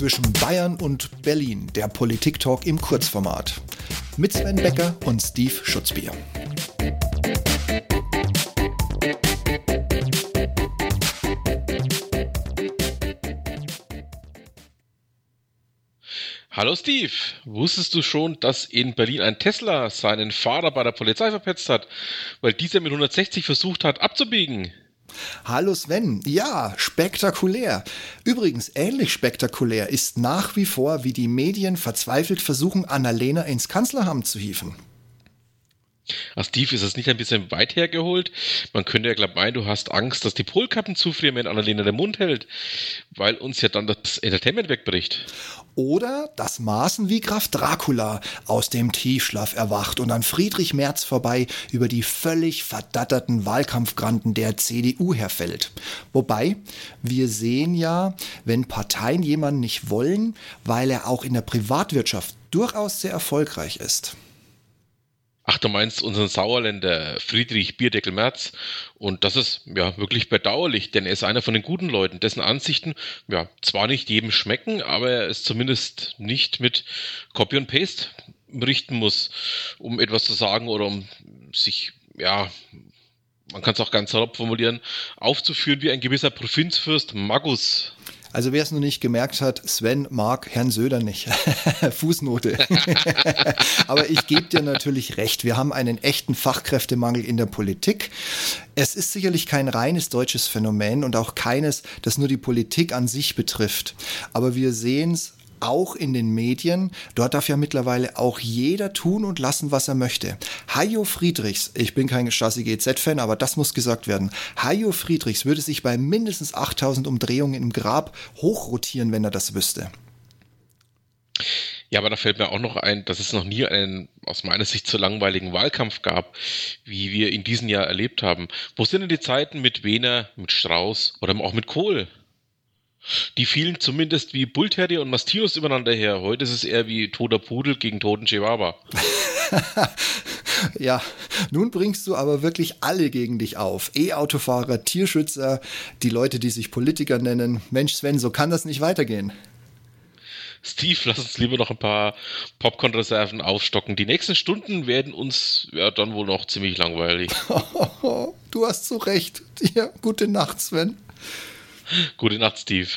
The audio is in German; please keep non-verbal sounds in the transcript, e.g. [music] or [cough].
zwischen Bayern und Berlin, der Politik-Talk im Kurzformat. Mit Sven Becker und Steve Schutzbier. Hallo Steve, wusstest du schon, dass in Berlin ein Tesla seinen Fahrer bei der Polizei verpetzt hat, weil dieser mit 160 versucht hat abzubiegen? Hallo Sven, ja, spektakulär. Übrigens, ähnlich spektakulär ist nach wie vor, wie die Medien verzweifelt versuchen, Annalena ins Kanzleramt zu hieven. Ach, Steve, ist das nicht ein bisschen weit hergeholt? Man könnte ja glaub meinen, du hast Angst, dass die Polkappen zufrieren, wenn Annalena den Mund hält, weil uns ja dann das Entertainment wegbricht. Oder das Maßen wie Graf Dracula aus dem Tiefschlaf erwacht und an Friedrich Merz vorbei über die völlig verdatterten Wahlkampfgranten der CDU herfällt. Wobei, wir sehen ja, wenn Parteien jemanden nicht wollen, weil er auch in der Privatwirtschaft durchaus sehr erfolgreich ist. Ach, du meinst unseren Sauerländer Friedrich Bierdeckel Merz. Und das ist ja wirklich bedauerlich, denn er ist einer von den guten Leuten, dessen Ansichten ja zwar nicht jedem schmecken, aber er ist zumindest nicht mit Copy und Paste richten muss, um etwas zu sagen oder um sich, ja, man kann es auch ganz salopp formulieren, aufzuführen wie ein gewisser Provinzfürst Magus. Also wer es noch nicht gemerkt hat, Sven mag Herrn Söder nicht. [laughs] Fußnote. [laughs] Aber ich gebe dir natürlich recht. Wir haben einen echten Fachkräftemangel in der Politik. Es ist sicherlich kein reines deutsches Phänomen und auch keines, das nur die Politik an sich betrifft. Aber wir sehen es auch in den Medien. Dort darf ja mittlerweile auch jeder tun und lassen, was er möchte. Hajo Friedrichs, ich bin kein Stasi GZ-Fan, aber das muss gesagt werden. Hajo Friedrichs würde sich bei mindestens 8000 Umdrehungen im Grab hochrotieren, wenn er das wüsste. Ja, aber da fällt mir auch noch ein, dass es noch nie einen aus meiner Sicht so langweiligen Wahlkampf gab, wie wir in diesem Jahr erlebt haben. Wo sind denn die Zeiten mit Wehner, mit Strauß oder auch mit Kohl? Die fielen zumindest wie Bullterrier und Mastinos übereinander her. Heute ist es eher wie toter Pudel gegen toten Chihuahua. [laughs] ja, nun bringst du aber wirklich alle gegen dich auf. E-Autofahrer, Tierschützer, die Leute, die sich Politiker nennen. Mensch, Sven, so kann das nicht weitergehen. Steve, lass uns lieber noch ein paar Popcorn-Reserven aufstocken. Die nächsten Stunden werden uns ja dann wohl noch ziemlich langweilig. [laughs] du hast so recht. Ja, gute Nacht, Sven. Gute Nacht, Steve.